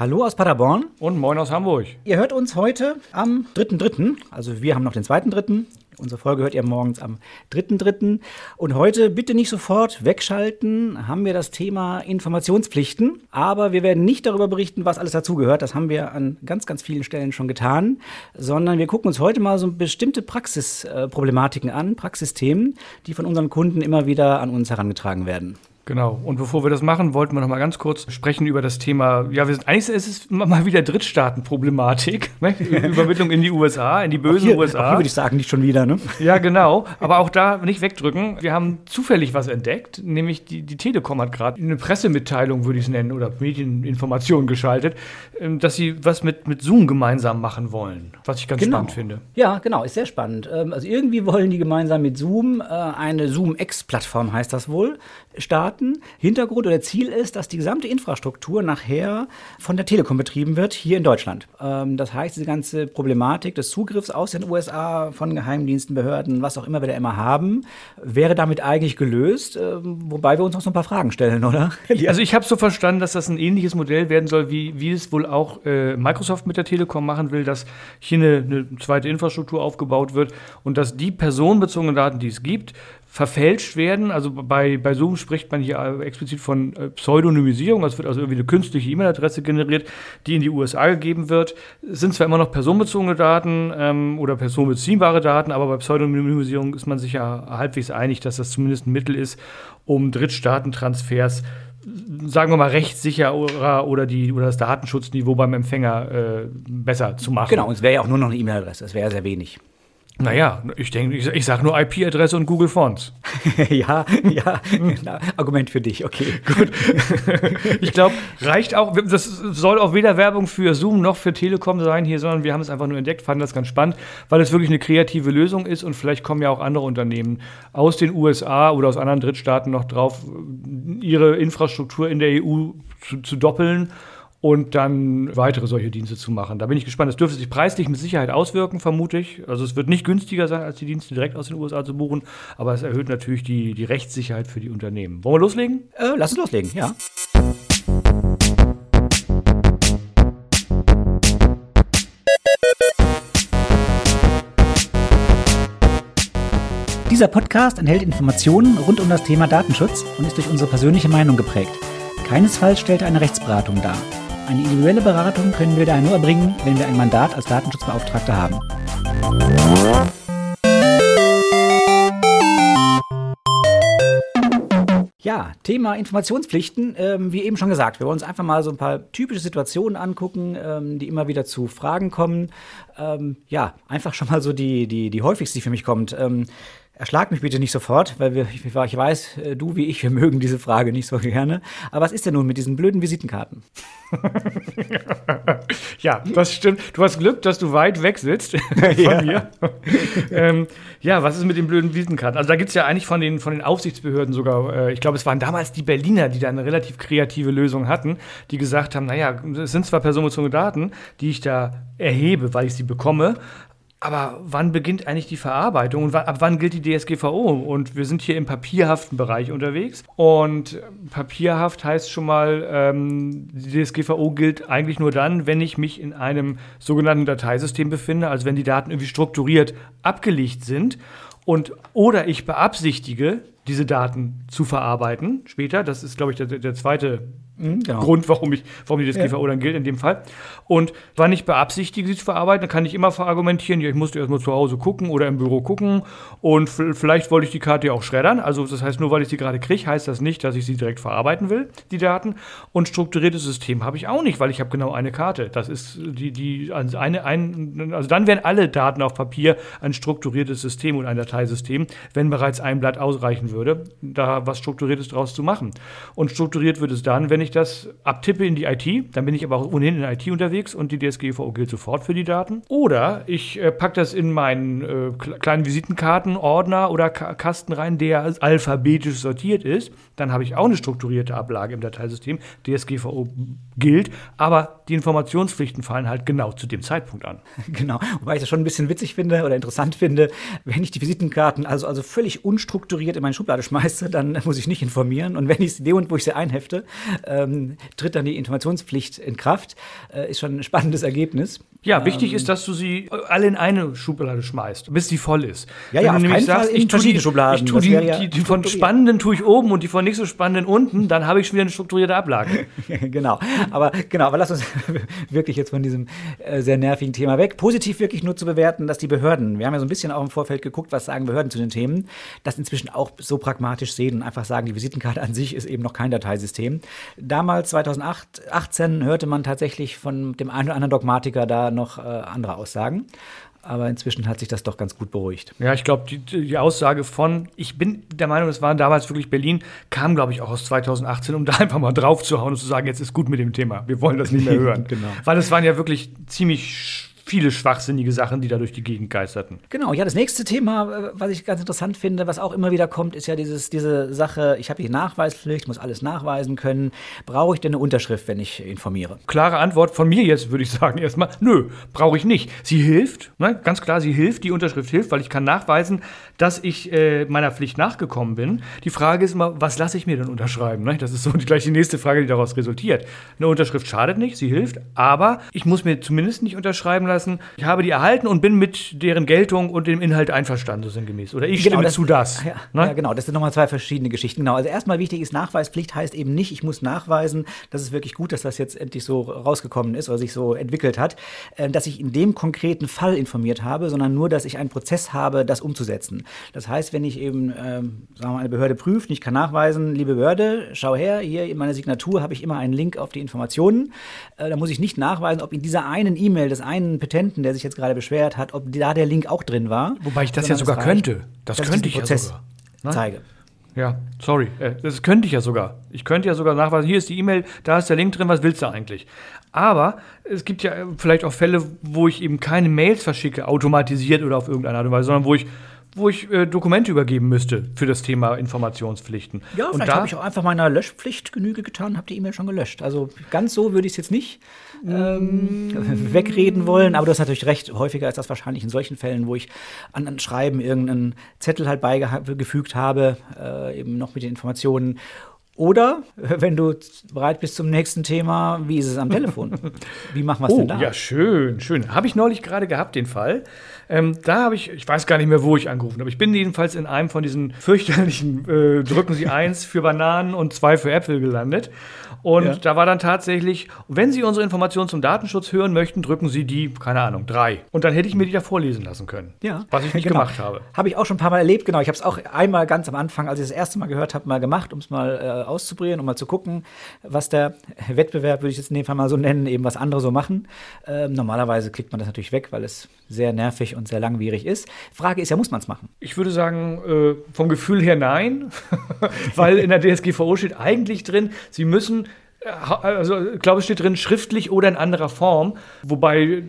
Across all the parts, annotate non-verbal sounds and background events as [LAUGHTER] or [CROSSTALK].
Hallo aus Paderborn. Und moin aus Hamburg. Ihr hört uns heute am 3.3., also wir haben noch den 2.3. Unsere Folge hört ihr morgens am 3.3. Und heute bitte nicht sofort wegschalten, haben wir das Thema Informationspflichten. Aber wir werden nicht darüber berichten, was alles dazugehört. Das haben wir an ganz, ganz vielen Stellen schon getan. Sondern wir gucken uns heute mal so bestimmte Praxisproblematiken an, Praxisthemen, die von unseren Kunden immer wieder an uns herangetragen werden. Genau. Und bevor wir das machen, wollten wir noch mal ganz kurz sprechen über das Thema. Ja, wir sind eigentlich ist es mal wieder Drittstaatenproblematik. [LAUGHS] Ne? Übermittlung in die USA, in die bösen hier, USA. Auch hier würde ich sagen, nicht schon wieder, ne? Ja, genau. Aber auch da nicht wegdrücken. Wir haben zufällig was entdeckt, nämlich die, die Telekom hat gerade eine Pressemitteilung, würde ich es nennen, oder Medieninformation geschaltet, ähm, dass sie was mit, mit Zoom gemeinsam machen wollen. Was ich ganz genau. spannend finde. Ja, genau, ist sehr spannend. Ähm, also irgendwie wollen die gemeinsam mit Zoom äh, eine Zoom-X-Plattform, heißt das wohl, starten. Hintergrund oder Ziel ist, dass die gesamte Infrastruktur nachher von der Telekom betrieben wird, hier in Deutschland. Ähm, das heißt, diese ganze Problematik des Zugriffs aus den USA von Geheimdiensten, Behörden, was auch immer wir da immer haben, wäre damit eigentlich gelöst, ähm, wobei wir uns noch so ein paar Fragen stellen, [LAUGHS] oder? Also ich habe so verstanden, dass das ein ähnliches Modell werden soll, wie, wie es wohl auch äh, Microsoft mit der Telekom machen will, dass hier eine, eine zweite Infrastruktur aufgebaut wird und dass die personenbezogenen Daten, die es gibt, verfälscht werden. Also bei, bei Zoom spricht man hier explizit von äh, Pseudonymisierung. Es wird also irgendwie eine künstliche E-Mail-Adresse generiert, die in die USA gegeben wird. Es sind zwar immer noch personenbezogene Daten ähm, oder personenbeziehbare Daten, aber bei Pseudonymisierung ist man sich ja halbwegs einig, dass das zumindest ein Mittel ist, um Drittstaatentransfers sagen wir mal, rechtssicher oder, oder, die, oder das Datenschutzniveau beim Empfänger äh, besser zu machen. Genau, und es wäre ja auch nur noch eine E-Mail-Adresse, es wäre ja sehr wenig. Naja, ich denke, ich, ich sage nur IP-Adresse und Google Fonts. [LAUGHS] ja, ja, genau. Argument für dich, okay. Gut. [LAUGHS] ich glaube, reicht auch, das soll auch weder Werbung für Zoom noch für Telekom sein hier, sondern wir haben es einfach nur entdeckt, fanden das ganz spannend, weil es wirklich eine kreative Lösung ist und vielleicht kommen ja auch andere Unternehmen aus den USA oder aus anderen Drittstaaten noch drauf, ihre Infrastruktur in der EU zu, zu doppeln und dann weitere solche Dienste zu machen. Da bin ich gespannt. Das dürfte sich preislich mit Sicherheit auswirken, vermute ich. Also es wird nicht günstiger sein, als die Dienste direkt aus den USA zu buchen, aber es erhöht natürlich die, die Rechtssicherheit für die Unternehmen. Wollen wir loslegen? Äh, lass uns loslegen, ja. Dieser Podcast enthält Informationen rund um das Thema Datenschutz und ist durch unsere persönliche Meinung geprägt. Keinesfalls stellt er eine Rechtsberatung dar. Eine individuelle Beratung können wir daher nur erbringen, wenn wir ein Mandat als Datenschutzbeauftragter haben. Ja, Thema Informationspflichten. Ähm, wie eben schon gesagt, wir wollen uns einfach mal so ein paar typische Situationen angucken, ähm, die immer wieder zu Fragen kommen. Ähm, ja, einfach schon mal so die, die, die häufigste, die für mich kommt. Erschlag mich bitte nicht sofort, weil wir, ich weiß, äh, du wie ich, wir mögen diese Frage nicht so gerne. Aber was ist denn nun mit diesen blöden Visitenkarten? [LAUGHS] ja, das stimmt. Du hast Glück, dass du weit weg sitzt [LAUGHS] von [LAUGHS] ja. mir. ähm, ja, was ist mit den blöden Visitenkarten? Also da gibt es ja eigentlich von den, von den Aufsichtsbehörden sogar, äh, ich glaube, es waren damals die Berliner, die da eine relativ kreative Lösung hatten, die gesagt haben, naja, es sind zwar personenbezogene Daten, die ich da erhebe, weil ich sie bekomme, aber wann beginnt eigentlich die Verarbeitung und ab wann gilt die DSGVO? Und wir sind hier im papierhaften Bereich unterwegs. Und papierhaft heißt schon mal, ähm, die DSGVO gilt eigentlich nur dann, wenn ich mich in einem sogenannten Dateisystem befinde, also wenn die Daten irgendwie strukturiert abgelegt sind. Und oder ich beabsichtige, diese Daten zu verarbeiten später. Das ist, glaube ich, der, der zweite Mhm, genau. Grund, warum, ich, warum die DSGVO ja. dann gilt in dem Fall. Und wann ich beabsichtige, sie zu verarbeiten, dann kann ich immer verargumentieren, ja, ich musste erstmal zu Hause gucken oder im Büro gucken und vielleicht wollte ich die Karte ja auch schreddern. Also das heißt, nur weil ich sie gerade kriege, heißt das nicht, dass ich sie direkt verarbeiten will, die Daten. Und strukturiertes System habe ich auch nicht, weil ich habe genau eine Karte. Das ist die, die, also eine, ein, also dann wären alle Daten auf Papier ein strukturiertes System und ein Dateisystem, wenn bereits ein Blatt ausreichen würde, da was Strukturiertes draus zu machen. Und strukturiert wird es dann, wenn ich ich das abtippe in die IT, dann bin ich aber auch ohnehin in der IT unterwegs und die DSGVO gilt sofort für die Daten. Oder ich äh, packe das in meinen äh, kleinen Visitenkartenordner oder K Kasten rein, der alphabetisch sortiert ist. Dann habe ich auch eine strukturierte Ablage im Dateisystem. DSGVO gilt, aber die Informationspflichten fallen halt genau zu dem Zeitpunkt an. [LAUGHS] Genau, wobei ich das schon ein bisschen witzig finde oder interessant finde, wenn ich die Visitenkarten also, also völlig unstrukturiert in meinen Schub Schublade schmeiße, dann muss ich nicht informieren. Und wenn ich in dem wo ich sie einhefte, ähm, tritt dann die Informationspflicht in Kraft. Äh, ist schon ein spannendes Ergebnis. Ja, wichtig ist, dass du sie alle in eine Schublade schmeißt, bis sie voll ist. Ja, ja, Wenn du auf keinen Fall in ich tue die, Schubladen. ich tue die, ja die, die von spannenden tue ich oben und die von nicht so spannenden unten, dann habe ich schon wieder eine strukturierte Ablage. [LAUGHS] genau. Aber genau, aber lass uns [LAUGHS] wirklich jetzt von diesem äh, sehr nervigen Thema weg. Positiv wirklich nur zu bewerten, dass die Behörden, wir haben ja so ein bisschen auch im Vorfeld geguckt, was sagen Behörden zu den Themen, das inzwischen auch so pragmatisch sehen und einfach sagen, die Visitenkarte an sich ist eben noch kein Dateisystem. Damals, 2018, hörte man tatsächlich von dem einen oder anderen Dogmatiker da noch äh, andere Aussagen. Aber inzwischen hat sich das doch ganz gut beruhigt. Ja, ich glaube, die, die Aussage von, ich bin der Meinung, es war damals wirklich Berlin, kam, glaube ich, auch aus 2018, um da [LAUGHS] einfach mal drauf zu hauen und zu sagen, jetzt ist gut mit dem Thema. Wir wollen das nicht mehr [LAUGHS] hören. Genau. Weil es waren ja wirklich ziemlich viele schwachsinnige Sachen, die da durch die Gegend geisterten. Genau, ja, das nächste Thema, äh, was ich ganz interessant finde, was auch immer wieder kommt, ist ja dieses, diese Sache, ich habe die Nachweispflicht, muss alles nachweisen können. Brauche ich denn eine Unterschrift, wenn ich informiere? Klare Antwort von mir jetzt, würde ich sagen, erstmal, nö, brauche ich nicht. Sie hilft, ne? ganz klar, sie hilft, die Unterschrift hilft, weil ich kann nachweisen, dass ich äh, meiner Pflicht nachgekommen bin. Die Frage ist immer, was lasse ich mir denn unterschreiben? Ne? Das ist so gleich die nächste Frage, die daraus resultiert. Eine Unterschrift schadet nicht, sie hilft, aber ich muss mir zumindest nicht unterschreiben lassen, ich habe die erhalten und bin mit deren Geltung und dem Inhalt einverstanden, so sinngemäß. Oder ich stimme zu das. Ja, ne? ja, genau, das sind nochmal zwei verschiedene Geschichten. Genau, also erstmal wichtig ist, Nachweispflicht heißt eben nicht, ich muss nachweisen, das ist wirklich gut, dass das jetzt endlich so rausgekommen ist oder sich so entwickelt hat, äh, dass ich in dem konkreten Fall informiert habe, sondern nur, dass ich einen Prozess habe, das umzusetzen. Das heißt, wenn ich eben, ähm, sagen wir mal, eine Behörde prüft und ich kann nachweisen, liebe Behörde, schau her, hier in meiner Signatur habe ich immer einen Link auf die Informationen. Äh, da muss ich nicht nachweisen, ob in dieser einen E-Mail des einen Petenten, der sich jetzt gerade beschwert hat, ob da der Link auch drin war. Wobei ich das ja sogar reicht, könnte. Das könnte diesen ich ja sogar. Ne? zeige. Ja, sorry. Äh, Das könnte ich ja sogar. Ich könnte ja sogar nachweisen, hier ist die E-Mail, da ist der Link drin, was willst du eigentlich? Aber es gibt ja äh, vielleicht auch Fälle, wo ich eben keine Mails verschicke, automatisiert oder auf irgendeine Art und Weise, sondern wo ich, wo ich äh, Dokumente übergeben müsste für das Thema Informationspflichten. Ja, und vielleicht da habe ich auch einfach meiner Löschpflicht Genüge getan, habe die E-Mail schon gelöscht. Also ganz so würde ich es jetzt nicht ähm, wegreden wollen, aber du hast natürlich recht. Häufiger ist das wahrscheinlich in solchen Fällen, wo ich an, an Schreiben irgendeinen Zettel halt beigefügt habe, äh, eben noch mit den Informationen. Oder, wenn du bereit bist zum nächsten Thema, wie ist es am Telefon? [LAUGHS] Wie machen wir es Oh, denn da? ja, schön, schön. Habe ich neulich gerade gehabt, den Fall. Ähm, da habe ich, ich weiß gar nicht mehr, wo ich angerufen habe. Ich bin jedenfalls in einem von diesen fürchterlichen äh, Drücken Sie eins für Bananen und zwei für Äpfel gelandet. Und Ja. da war dann tatsächlich, wenn Sie unsere Informationen zum Datenschutz hören möchten, drücken Sie die, keine Ahnung, drei. Und dann hätte ich mir die da vorlesen lassen können. Ja, Was ich nicht genau. gemacht habe. Habe ich auch schon ein paar Mal erlebt, genau. Ich habe es auch einmal ganz am Anfang, als ich das erste Mal gehört habe, mal gemacht, um es mal äh, auszuprobieren, um mal zu gucken, was der Wettbewerb, würde ich jetzt in dem Fall mal so nennen, eben was andere so machen. Ähm, normalerweise klickt man das natürlich weg, weil es sehr nervig und sehr langwierig ist. Frage ist ja, muss man es machen? Ich würde sagen, äh, vom Gefühl her nein, [LAUGHS] weil in der DSGVO steht eigentlich drin, Sie müssen, also ich glaube, es steht drin, schriftlich oder in anderer Form, wobei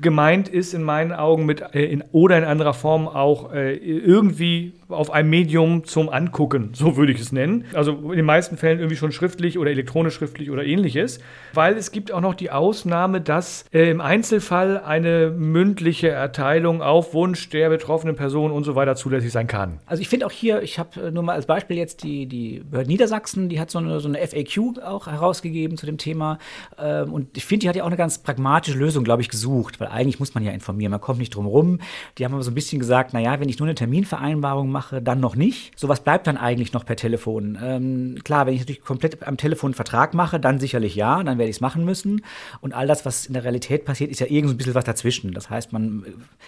gemeint ist in meinen Augen mit äh, in, oder in anderer Form auch äh, irgendwie auf einem Medium zum Angucken, so würde ich es nennen. Also in den meisten Fällen irgendwie schon schriftlich oder elektronisch schriftlich oder ähnliches, weil es gibt auch noch die Ausnahme, dass äh, im Einzelfall eine mündliche Erteilung auf Wunsch der betroffenen Person und so weiter zulässig sein kann. Also ich finde auch hier, ich habe äh, nur mal als Beispiel jetzt die, die Behörde Niedersachsen, die hat so eine, so eine FAQ auch herausgegeben zu dem Thema. Ähm, und ich finde, die hat ja auch eine ganz pragmatische Lösung, glaube ich, gesucht, weil eigentlich muss man ja informieren, man kommt nicht drum rum. Die haben aber so ein bisschen gesagt, naja, wenn ich nur eine Terminvereinbarung mache, dann noch nicht. So was bleibt dann eigentlich noch per Telefon. Ähm, klar, wenn ich natürlich komplett am Telefon einen Vertrag mache, dann sicherlich ja, dann werde ich es machen müssen. Und all das, was in der Realität passiert, ist ja irgend so ein bisschen was dazwischen. Das heißt, man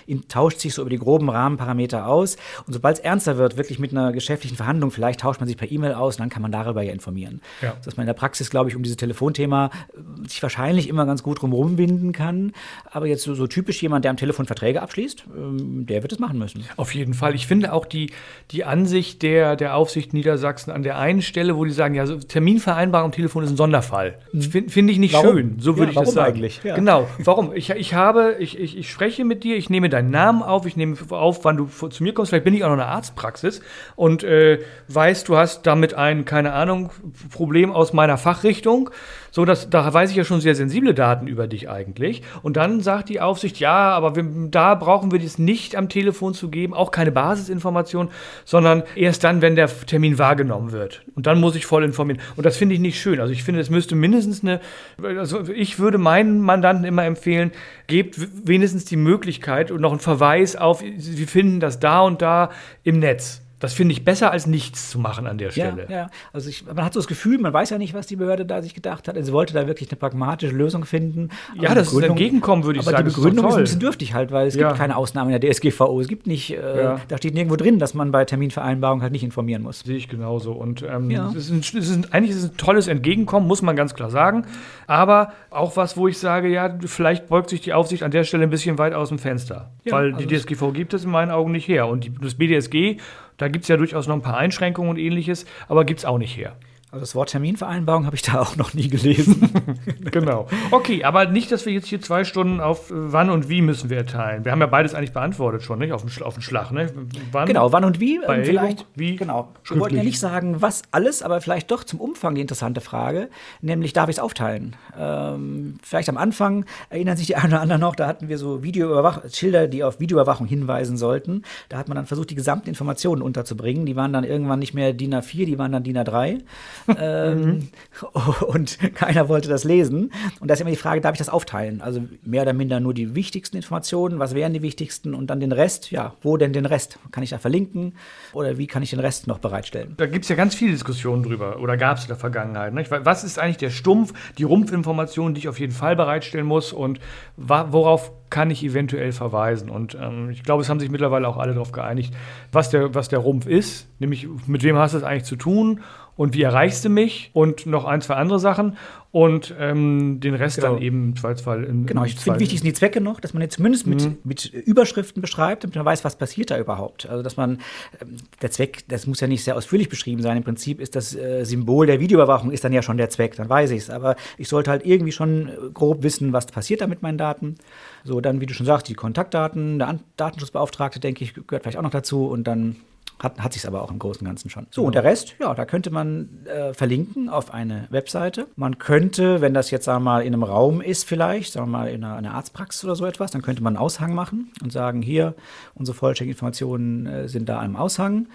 äh, tauscht sich so über die groben Rahmenparameter aus. Und sobald es ernster wird, wirklich mit einer geschäftlichen Verhandlung, vielleicht tauscht man sich per E-Mail aus und dann kann man darüber ja informieren. Ja. Dass man in der Praxis, glaube ich, um dieses Telefonthema äh, sich wahrscheinlich immer ganz gut drumherum winden kann. Aber jetzt so, so typisch jemand, der am Telefon Verträge abschließt, ähm, der wird es machen müssen. Auf jeden Fall. Ich finde auch die, die Ansicht der, der Aufsicht Niedersachsen an der einen Stelle, wo die sagen, ja, so Terminvereinbarung am Telefon ist ein Sonderfall. Finde find ich nicht Mhm. Warum? schön. So Ja, würde ich das warum sagen. eigentlich? Ja. Genau. Warum? Ich, ich habe, ich, ich, ich spreche mit dir, ich nehme deinen Namen auf, ich nehme auf, wann du zu mir kommst. Vielleicht bin ich auch noch in einer Arztpraxis und äh, weiß, du hast damit ein, keine Ahnung, Problem aus meiner Einrichtung. So, dass, da weiß ich ja schon sehr sensible Daten über dich eigentlich. Und dann sagt die Aufsicht, ja, aber wir, da brauchen wir das nicht am Telefon zu geben, auch keine Basisinformation, sondern erst dann, wenn der Termin wahrgenommen wird. Und dann muss ich voll informieren. Und das finde ich nicht schön. Also ich finde, es müsste mindestens eine, also ich würde meinen Mandanten immer empfehlen, gebt wenigstens die Möglichkeit und noch einen Verweis auf, sie finden das da und da im Netz. Das finde ich besser als nichts zu machen an der Stelle. Ja, ja. also ich, man hat so das Gefühl, man weiß ja nicht, was die Behörde da sich gedacht hat. Also sie wollte da wirklich eine pragmatische Lösung finden. Ja, das ist entgegenkommen, würde ich aber sagen. Aber die Begründung ist, ist, ein bisschen dürftig halt, weil es ja. gibt keine Ausnahmen in der DSGVO. Es gibt nicht, äh, da steht nirgendwo drin, dass man bei Terminvereinbarungen halt nicht informieren muss. Sehe ich genauso. Und ähm, es ist ein, es ist ein, eigentlich ist es ein tolles Entgegenkommen, muss man ganz klar sagen. Aber auch was, wo ich sage, ja, vielleicht beugt sich die Aufsicht an der Stelle ein bisschen weit aus dem Fenster. weil also die DSGVO gibt es in meinen Augen nicht her. Und die, das BDSG da gibt es ja durchaus noch ein paar Einschränkungen und ähnliches, aber gibt es auch nicht her. Also das Wort Terminvereinbarung habe ich da [LAUGHS] auch noch nie gelesen. [LAUGHS] genau. Okay, aber nicht, dass wir jetzt hier zwei Stunden auf äh, wann und wie müssen wir erteilen. Wir haben ja beides eigentlich beantwortet schon, nicht? Auf den, Schlag, auf den Schlag, ne? Wann, genau, wann und wie. Bei ähm, vielleicht, wie? Genau. Wir wollten ja nicht sagen, was alles, aber vielleicht doch zum Umfang die interessante Frage, nämlich darf ich es aufteilen? Ähm, vielleicht am Anfang erinnern sich die einen oder anderen noch, da hatten wir so Schilder, die auf Videoüberwachung hinweisen sollten. Da hat man dann versucht, die gesamten Informationen unterzubringen. Die waren dann irgendwann nicht mehr DIN A4, die waren dann DIN A3 ähm, mhm. [LAUGHS] und keiner wollte das lesen. Und da ist immer die Frage, darf ich das aufteilen? Also mehr oder minder nur die wichtigsten Informationen, was wären die wichtigsten und dann den Rest, ja, wo denn den Rest? Kann ich da verlinken oder wie kann ich den Rest noch bereitstellen? Da gibt es ja ganz viele Diskussionen drüber oder gab es in der Vergangenheit. Nicht? Was ist eigentlich der Stumpf, die Rumpfinformation, die ich auf jeden Fall bereitstellen muss und worauf kann ich eventuell verweisen? Und ähm, ich glaube, es haben sich mittlerweile auch alle darauf geeinigt, was der, was der Rumpf ist, nämlich mit wem hast du es eigentlich zu tun und wie erreichst du mich und noch ein, zwei andere Sachen und ähm, den Rest genau. dann eben im Zweifelsfall in Genau, ich finde wichtig sind die Zwecke noch, dass man jetzt zumindest mit, mhm. mit Überschriften beschreibt, damit man weiß, was passiert da überhaupt. Also dass man, ähm, der Zweck, das muss ja nicht sehr ausführlich beschrieben sein, im Prinzip ist das äh, Symbol der Videoüberwachung ist dann ja schon der Zweck, dann weiß ich es. Aber ich sollte halt irgendwie schon äh, grob wissen, was passiert da mit meinen Daten. So, dann, wie du schon sagst, die Kontaktdaten, der Datenschutzbeauftragte, denke ich, gehört vielleicht auch noch dazu und dann hat, hat sich aber auch im Großen und Ganzen schon. So, und der Rest, ja, da könnte man äh, verlinken auf eine Webseite. Man könnte, wenn das jetzt, sagen wir mal, in einem Raum ist vielleicht, sagen wir mal, in einer, einer Arztpraxis oder so etwas, dann könnte man einen Aushang machen und sagen, hier, unsere vollständigen Informationen äh, sind da im Aushang.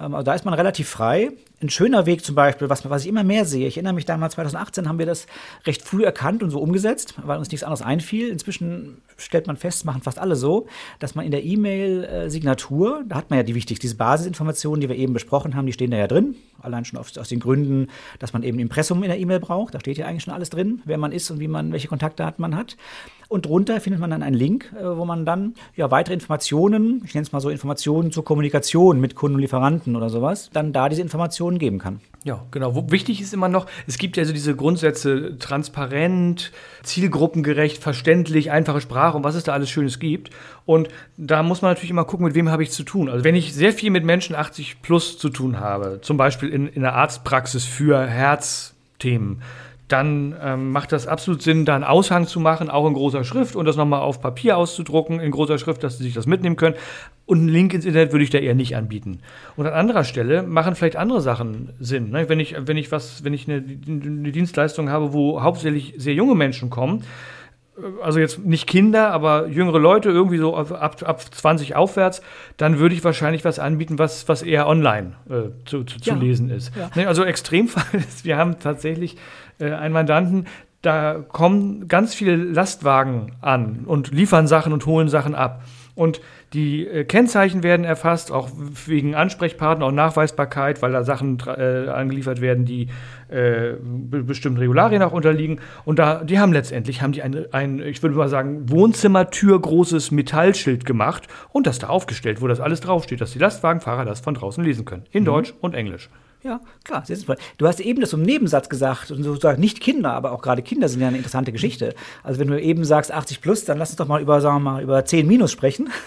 Ähm, also da ist man relativ frei. Ein schöner Weg zum Beispiel, was, was ich immer mehr sehe, ich erinnere mich damals 2018 haben wir das recht früh erkannt und so umgesetzt, weil uns nichts anderes einfiel. Inzwischen stellt man fest, machen fast alle so, dass man in der E-Mail-Signatur, da hat man ja die wichtigsten, diese Basisinformationen, die wir eben besprochen haben, die stehen da ja drin. Allein schon aus, aus den Gründen, dass man eben Impressum in der E-Mail braucht. Da steht ja eigentlich schon alles drin, wer man ist und wie man, welche Kontaktdaten man hat. Und drunter findet man dann einen Link, äh, wo man dann ja weitere Informationen, ich nenne es mal so Informationen zur Kommunikation mit Kunden und Lieferanten oder sowas, dann da diese Informationen geben kann. Ja, genau. Wichtig ist immer noch, es gibt ja so diese Grundsätze transparent, zielgruppengerecht, verständlich, einfache Sprache und was es da alles Schönes gibt. Und da muss man natürlich immer gucken, mit wem habe ich zu tun. Also wenn ich sehr viel mit Menschen 80 plus zu tun habe, zum Beispiel in, in der Arztpraxis für Herzthemen, dann ähm, macht das absolut Sinn, da einen Aushang zu machen, auch in großer Schrift und das nochmal auf Papier auszudrucken, in großer Schrift, dass sie sich das mitnehmen können. Und einen Link ins Internet würde ich da eher nicht anbieten. Und an anderer Stelle machen vielleicht andere Sachen Sinn. Ne? Wenn ich, wenn ich was, wenn ich eine, eine Dienstleistung habe, wo hauptsächlich sehr junge Menschen kommen, also jetzt nicht Kinder, aber jüngere Leute, irgendwie so ab, ab 20 aufwärts, dann würde ich wahrscheinlich was anbieten, was, was eher online äh, zu, zu, ja. zu, lesen ist. Ja. Also Extremfall [LAUGHS] ist, wir haben tatsächlich äh, einen Mandanten, da kommen ganz viele Lastwagen an und liefern Sachen und holen Sachen ab. Und die äh, Kennzeichen werden erfasst, auch wegen Ansprechpartner und Nachweisbarkeit, weil da Sachen äh, angeliefert werden, die äh, be bestimmten Regularien auch unterliegen. Und da, die haben letztendlich, haben die ein, ein, ich würde mal sagen, Wohnzimmertür großes Metallschild gemacht und das da aufgestellt, wo das alles draufsteht, dass die Lastwagenfahrer das von draußen lesen können. In mhm. Deutsch und Englisch. Ja, klar. Du hast eben das im Nebensatz gesagt, und sozusagen nicht Kinder, aber auch gerade Kinder sind ja eine interessante Geschichte. Also wenn du eben sagst 80 plus, dann lass uns doch mal über, sagen wir mal, über 10 minus sprechen. [LAUGHS]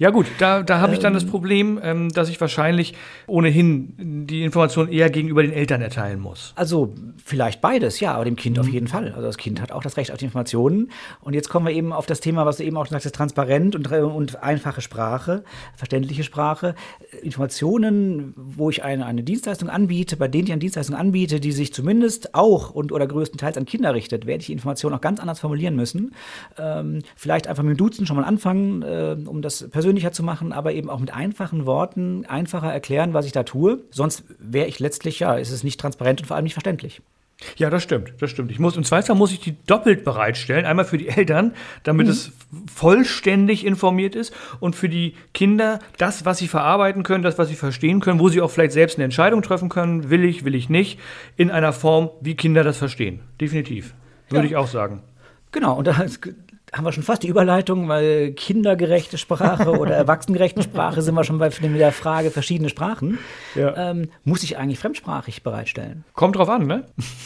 Ja gut, da, da habe ich dann das ähm. Problem, ähm, dass ich wahrscheinlich ohnehin die Information eher gegenüber den Eltern erteilen muss. Also vielleicht beides, ja, aber dem Kind mhm. auf jeden Fall. Also das Kind hat auch das Recht auf die Informationen. Und jetzt kommen wir eben auf das Thema, was du eben auch sagst, transparent und, und einfache Sprache, verständliche Sprache. Informationen, wo ich eine, eine Dienstleistung anbiete, bei denen ich eine Dienstleistung anbiete, die sich zumindest auch und oder größtenteils an Kinder richtet, werde ich die Information auch ganz anders formulieren müssen. Ähm, vielleicht einfach mit dem Duzen schon mal anfangen, äh, um das persönlicher zu machen, aber eben auch mit einfachen Worten einfacher erklären, was ich da tue. Sonst wäre ich letztlich, ja, ist es nicht transparent und vor allem nicht verständlich. Ja, das stimmt, das stimmt. Ich muss, und zweitens muss ich die doppelt bereitstellen. Einmal für die Eltern, damit mhm. es vollständig informiert ist und für die Kinder das, was sie verarbeiten können, das, was sie verstehen können, wo sie auch vielleicht selbst eine Entscheidung treffen können, will ich, will ich nicht, in einer Form, wie Kinder das verstehen. Definitiv. Würde ja. ich auch sagen. Genau, und da haben wir schon fast die Überleitung, weil kindergerechte Sprache oder [LAUGHS] erwachsengerechte Sprache sind wir schon bei der Frage verschiedene Sprachen. Ja. Ähm, muss ich eigentlich fremdsprachig bereitstellen? Kommt drauf an, ne?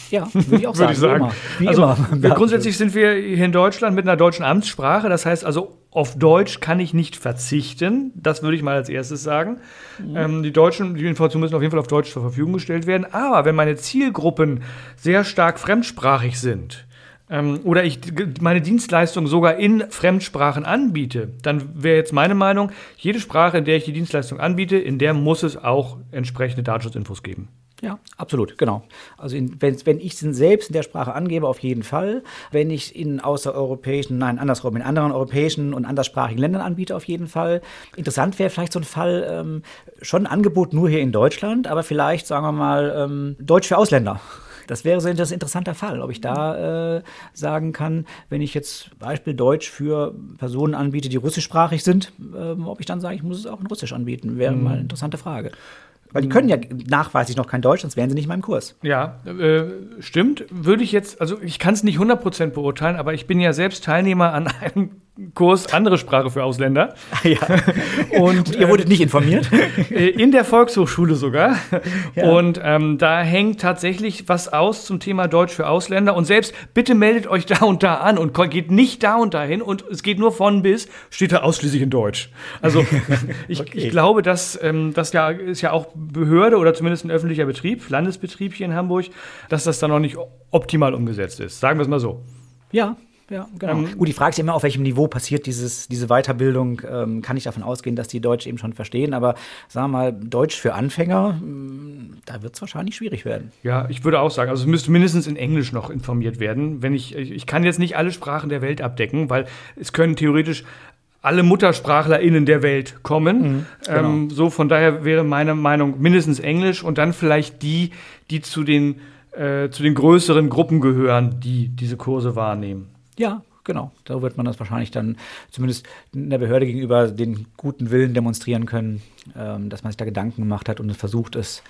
Ja, würde ich auch [LAUGHS] sagen. ich sagen. Wie also, immer. Grundsätzlich sind wir hier in Deutschland mit einer deutschen Amtssprache. Das heißt also, auf Deutsch kann ich nicht verzichten. Das würde ich mal als erstes sagen. Mhm. Ähm, die Deutschen, die Informationen müssen auf jeden Fall auf Deutsch zur Verfügung gestellt werden. Aber wenn meine Zielgruppen sehr stark fremdsprachig sind, ähm, oder ich meine Dienstleistung sogar in Fremdsprachen anbiete, dann wäre jetzt meine Meinung, jede Sprache, in der ich die Dienstleistung anbiete, in der muss es auch entsprechende Datenschutzinfos geben. Ja, absolut, genau. Also in, wenn, wenn ich es selbst in der Sprache angebe, auf jeden Fall. Wenn ich in außereuropäischen, nein, andersrum, in anderen europäischen und anderssprachigen Ländern anbiete, auf jeden Fall. Interessant wäre vielleicht so ein Fall, ähm, schon ein Angebot nur hier in Deutschland, aber vielleicht, sagen wir mal, ähm, Deutsch für Ausländer. Das wäre so ein interessanter Fall, ob ich da äh, sagen kann, wenn ich jetzt Beispiel Deutsch für Personen anbiete, die russischsprachig sind, äh, ob ich dann sage, ich muss es auch in Russisch anbieten, wäre mhm. mal eine interessante Frage. Weil die können ja nachweislich noch kein Deutsch, sonst wären sie nicht in meinem Kurs. Ja, äh, stimmt. Würde ich jetzt, also ich kann es nicht 100% beurteilen, aber ich bin ja selbst Teilnehmer an [LAUGHS] einem Kurs andere Sprache für Ausländer. Ja. [LAUGHS] Und ihr wurdet äh, nicht informiert? [LAUGHS] In der Volkshochschule sogar. Ja. Und ähm, da hängt tatsächlich was aus zum Thema Deutsch für Ausländer. Und selbst bitte meldet euch da und da an und geht nicht da und dahin und es geht nur von bis, steht da ausschließlich in Deutsch. Also ich, okay. ich glaube, dass ähm, das ja ist ja auch Behörde oder zumindest ein öffentlicher Betrieb, Landesbetrieb hier in Hamburg, dass das da noch nicht optimal umgesetzt ist. Sagen wir es mal so. Ja, ja, genau. Ähm, Gut, die Frage ist immer, auf welchem Niveau passiert dieses, diese Weiterbildung. Ähm, kann ich davon ausgehen, dass die Deutsch eben schon verstehen, aber sagen wir mal, Deutsch für Anfänger, mm, da wird es wahrscheinlich schwierig werden. Ja, ich würde auch sagen, also es müsste mindestens in Englisch noch informiert werden. Wenn ich, ich kann jetzt nicht alle Sprachen der Welt abdecken, weil es können theoretisch alle MuttersprachlerInnen der Welt kommen. Mhm, genau. ähm, so, von daher wäre meine Meinung mindestens Englisch und dann vielleicht die, die zu den, äh, zu den größeren Gruppen gehören, die diese Kurse wahrnehmen. Ja, genau. Da wird man das wahrscheinlich dann zumindest in der Behörde gegenüber den guten Willen demonstrieren können, ähm, dass man sich da Gedanken gemacht hat und versucht es,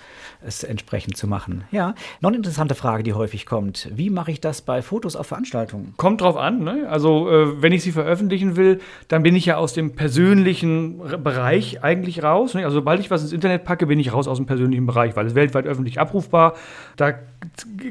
es entsprechend zu machen. Ja, noch eine interessante Frage, die häufig kommt. Wie mache ich das bei Fotos auf Veranstaltungen? Kommt drauf an. Ne? Also, äh, wenn ich sie veröffentlichen will, dann bin ich ja aus dem persönlichen Bereich eigentlich raus. Ne? Also, sobald ich was ins Internet packe, bin ich raus aus dem persönlichen Bereich, weil es weltweit öffentlich abrufbar. Da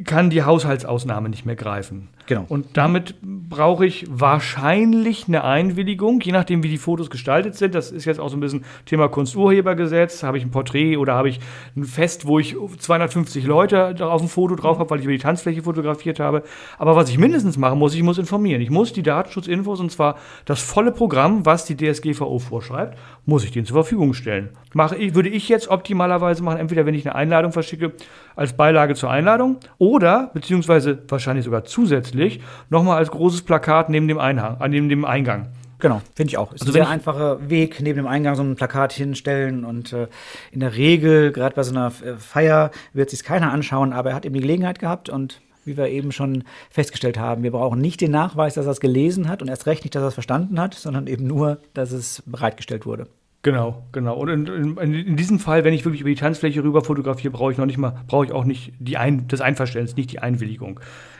kann die Haushaltsausnahme nicht mehr greifen. Genau. Und damit brauche ich wahrscheinlich eine Einwilligung, je nachdem, wie die Fotos gestaltet sind. Das ist jetzt auch so ein bisschen Thema Kunsturhebergesetz. Habe ich ein Porträt oder habe ich ein Fest, wo ich 250 Leute auf dem Foto drauf habe, weil ich über die Tanzfläche fotografiert habe. Aber was ich mindestens machen muss, ich muss informieren. Ich muss die Datenschutzinfos, und zwar das volle Programm, was die DSGVO vorschreibt, muss ich denen zur Verfügung stellen. Mache ich, würde ich jetzt optimalerweise machen, entweder wenn ich eine Einladung verschicke, als Beilage zur Einladung oder, beziehungsweise wahrscheinlich sogar zusätzlich, nochmal als großes Plakat neben dem Einhang, äh, neben dem Eingang. Genau, finde ich auch. Ist also ein sehr einfacher Weg, neben dem Eingang so ein Plakat hinstellen und äh, in der Regel, gerade bei so einer äh, Feier, wird sich keiner anschauen, aber er hat eben die Gelegenheit gehabt und wie wir eben schon festgestellt haben, wir brauchen nicht den Nachweis, dass er es gelesen hat und erst recht nicht, dass er es verstanden hat, sondern eben nur, dass es bereitgestellt wurde. Genau, genau. Und in, in, in, diesem Fall, wenn ich wirklich über die Tanzfläche rüber fotografiere, brauche ich noch nicht mal, brauche ich auch nicht die Ein, das Einverständnis, nicht die Einwilligung.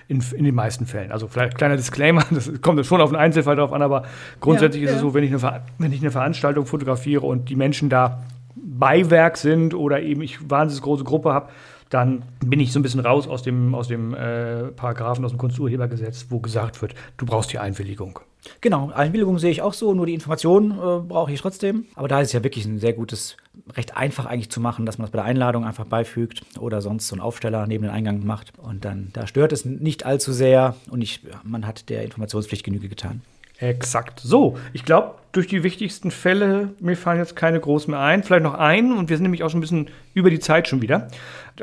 In, in den meisten Fällen. Also vielleicht kleiner Disclaimer, [LAUGHS] das kommt schon auf einen Einzelfall drauf an, aber grundsätzlich ja, ist ja. es so, wenn ich, eine, wenn ich eine Veranstaltung fotografiere und die Menschen da Beiwerk sind oder eben ich wahnsinnig große Gruppe habe, dann bin ich so ein bisschen raus aus dem, aus dem äh, Paragraphen, aus dem Kunsturhebergesetz, wo gesagt wird, du brauchst die Einwilligung. Genau, Einwilligung sehe ich auch so, nur die Information äh, brauche ich trotzdem. Aber da ist es ja wirklich ein sehr gutes, recht einfach eigentlich zu machen, dass man das bei der Einladung einfach beifügt oder sonst so einen Aufsteller neben den Eingang macht. Und dann, da stört es nicht allzu sehr und ich, man hat der Informationspflicht Genüge getan. Exakt. So, ich glaube, durch die wichtigsten Fälle, mir fallen jetzt keine groß mehr ein. Vielleicht noch einen, und wir sind nämlich auch schon ein bisschen über die Zeit schon wieder.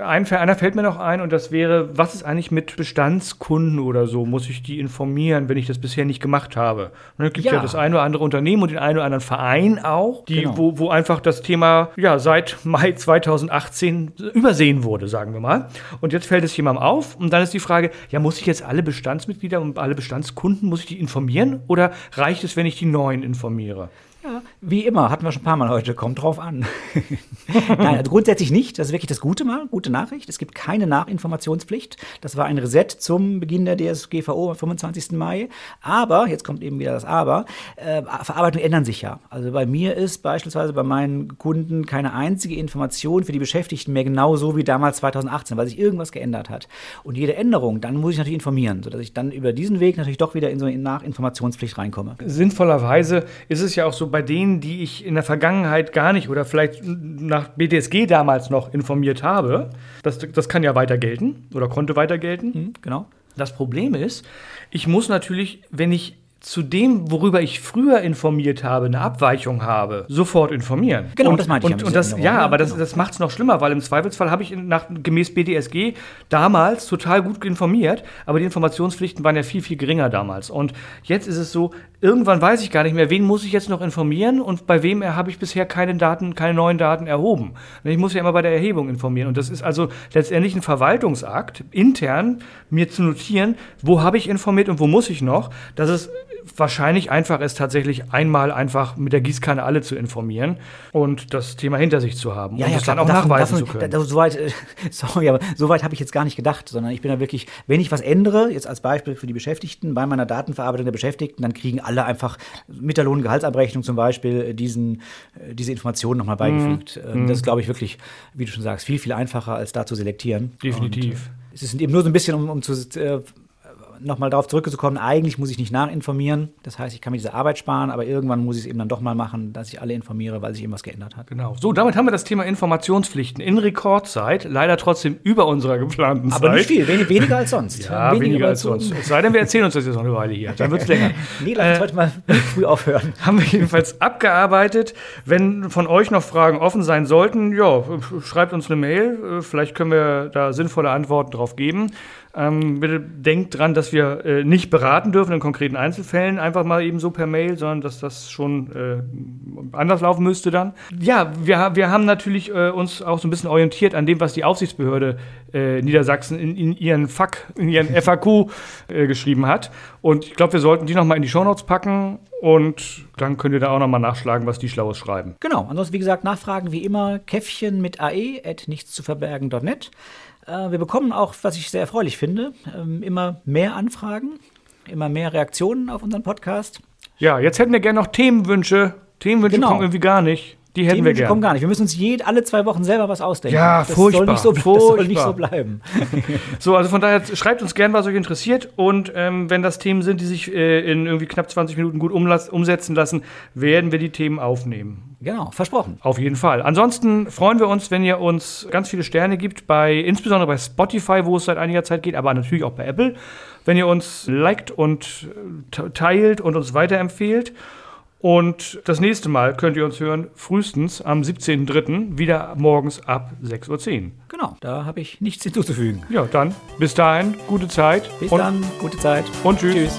Ein, einer fällt mir noch ein und das wäre, was ist eigentlich mit Bestandskunden oder so? Muss ich die informieren, wenn ich das bisher nicht gemacht habe? Und es gibt ja. ja das eine oder andere Unternehmen und den einen oder anderen Verein auch, die, genau. wo, wo einfach das Thema ja, seit Mai 2018 übersehen wurde, sagen wir mal. Und jetzt fällt es jemandem auf und dann ist die Frage, ja, muss ich jetzt alle Bestandsmitglieder und alle Bestandskunden, muss ich die informieren oder reicht es, wenn ich die neuen informiere? Ja, wie immer, hatten wir schon ein paar Mal heute, kommt drauf an. [LAUGHS] Nein, also grundsätzlich nicht. Das ist wirklich das Gute mal, gute Nachricht. Es gibt keine Nachinformationspflicht. Das war ein Reset zum Beginn der DSGVO am 25. Mai. Aber, jetzt kommt eben wieder das Aber, äh, Verarbeitungen ändern sich ja. Also bei mir ist beispielsweise bei meinen Kunden keine einzige Information für die Beschäftigten mehr genau so wie damals 2018, weil sich irgendwas geändert hat. Und jede Änderung, dann muss ich natürlich informieren, sodass ich dann über diesen Weg natürlich doch wieder in so eine Nachinformationspflicht reinkomme. Sinnvollerweise ist es ja auch so bei denen, die ich in der Vergangenheit gar nicht oder vielleicht nach BDSG damals noch informiert habe. Das, das kann ja weiter gelten oder konnte weiter gelten. Mhm, genau. Das Problem ist, ich muss natürlich, wenn ich zu dem, worüber ich früher informiert habe, eine Abweichung habe, sofort informieren. Genau, und, das meinte ich. Und, und das, ja, aber das, genau. das macht es noch schlimmer, weil im Zweifelsfall habe ich nach, gemäß BDSG damals total gut informiert, aber die Informationspflichten waren ja viel, viel geringer damals. Und jetzt ist es so, irgendwann weiß ich gar nicht mehr, wen muss ich jetzt noch informieren und bei wem habe ich bisher keine Daten, keine neuen Daten erhoben. Ich muss ja immer bei der Erhebung informieren. Und das ist also letztendlich ein Verwaltungsakt, intern mir zu notieren, wo habe ich informiert und wo muss ich noch. Das ist wahrscheinlich einfach ist, tatsächlich einmal einfach mit der Gießkanne alle zu informieren und das Thema hinter sich zu haben ja, und ja, es dann auch davon, nachweisen davon, zu können. Da, soweit, äh, [LAUGHS] sorry, aber soweit habe ich jetzt gar nicht gedacht, sondern ich bin da wirklich, wenn ich was ändere, jetzt als Beispiel für die Beschäftigten, bei meiner Datenverarbeitung der Beschäftigten, dann kriegen alle einfach mit der Lohn- und Gehaltsabrechnung zum Beispiel äh, diesen, äh, diese Informationen nochmal beigefügt. Mhm. Das ist, glaube ich, wirklich, wie du schon sagst, viel, viel einfacher, als da zu selektieren. Definitiv. Und, es ist eben nur so ein bisschen, um, um zu äh, nochmal darauf zurückzukommen, eigentlich muss ich nicht nachinformieren. Das heißt, ich kann mir diese Arbeit sparen, aber irgendwann muss ich es eben dann doch mal machen, dass ich alle informiere, weil sich eben was geändert hat. Genau. So, damit haben wir das Thema Informationspflichten in Rekordzeit, leider trotzdem über unserer geplanten Zeit. Aber nicht viel, wenig, weniger als sonst. Ja, weniger, weniger als sonst. Es sei denn, wir erzählen uns das jetzt noch eine Weile hier. Dann wird es [LAUGHS] länger. nee, lass uns äh, heute mal früh aufhören. [LAUGHS] Haben wir jedenfalls abgearbeitet. Wenn von euch noch Fragen offen sein sollten, ja, schreibt uns eine Mail. Äh, vielleicht können wir da sinnvolle Antworten drauf geben. Ähm, bitte denkt dran, dass wir äh, nicht beraten dürfen in konkreten Einzelfällen, einfach mal eben so per Mail, sondern dass das schon äh, anders laufen müsste dann. Ja, wir, wir haben natürlich äh, uns auch so ein bisschen orientiert an dem, was die Aufsichtsbehörde äh, Niedersachsen in, in, ihren FAQ, in ihren [LAUGHS] FAQ äh, geschrieben hat. Und ich glaube, wir sollten die nochmal in die Shownotes packen und dann könnt ihr da auch nochmal nachschlagen, was die Schlaues schreiben. Genau, ansonsten wie gesagt, Nachfragen wie immer, Käffchen mit ae at nichtszuverbergen.net. Äh, wir bekommen auch, was ich sehr erfreulich finde, ähm, immer mehr Anfragen, immer mehr Reaktionen auf unseren Podcast. Ja, jetzt hätten wir gerne noch Themenwünsche. Themenwünsche genau. kommen irgendwie gar nicht. Die hätten wir gerne. kommen gar nicht. Wir müssen uns jed, alle zwei Wochen selber was ausdenken. Ja, das furchtbar. Soll nicht so, furchtbar. [LAUGHS] Das soll nicht so bleiben. [LAUGHS] so, also von daher schreibt uns gern, was euch interessiert. Und ähm, wenn das Themen sind, die sich äh, in irgendwie knapp 20 Minuten gut umsetzen lassen, werden wir die Themen aufnehmen. Genau, versprochen. Auf jeden Fall. Ansonsten freuen wir uns, wenn ihr uns ganz viele Sterne gibt, bei, insbesondere bei Spotify, wo es seit einiger Zeit geht, aber natürlich auch bei Apple. Wenn ihr uns liked und äh, teilt und uns weiterempfehlt. Und das nächste Mal könnt ihr uns hören, frühestens am 17.03. wieder morgens ab 6.10 Uhr. Genau, da habe ich nichts hinzuzufügen. Ja, dann bis dahin, gute Zeit. Bis dann, gute Zeit. Und tschüss. tschüss.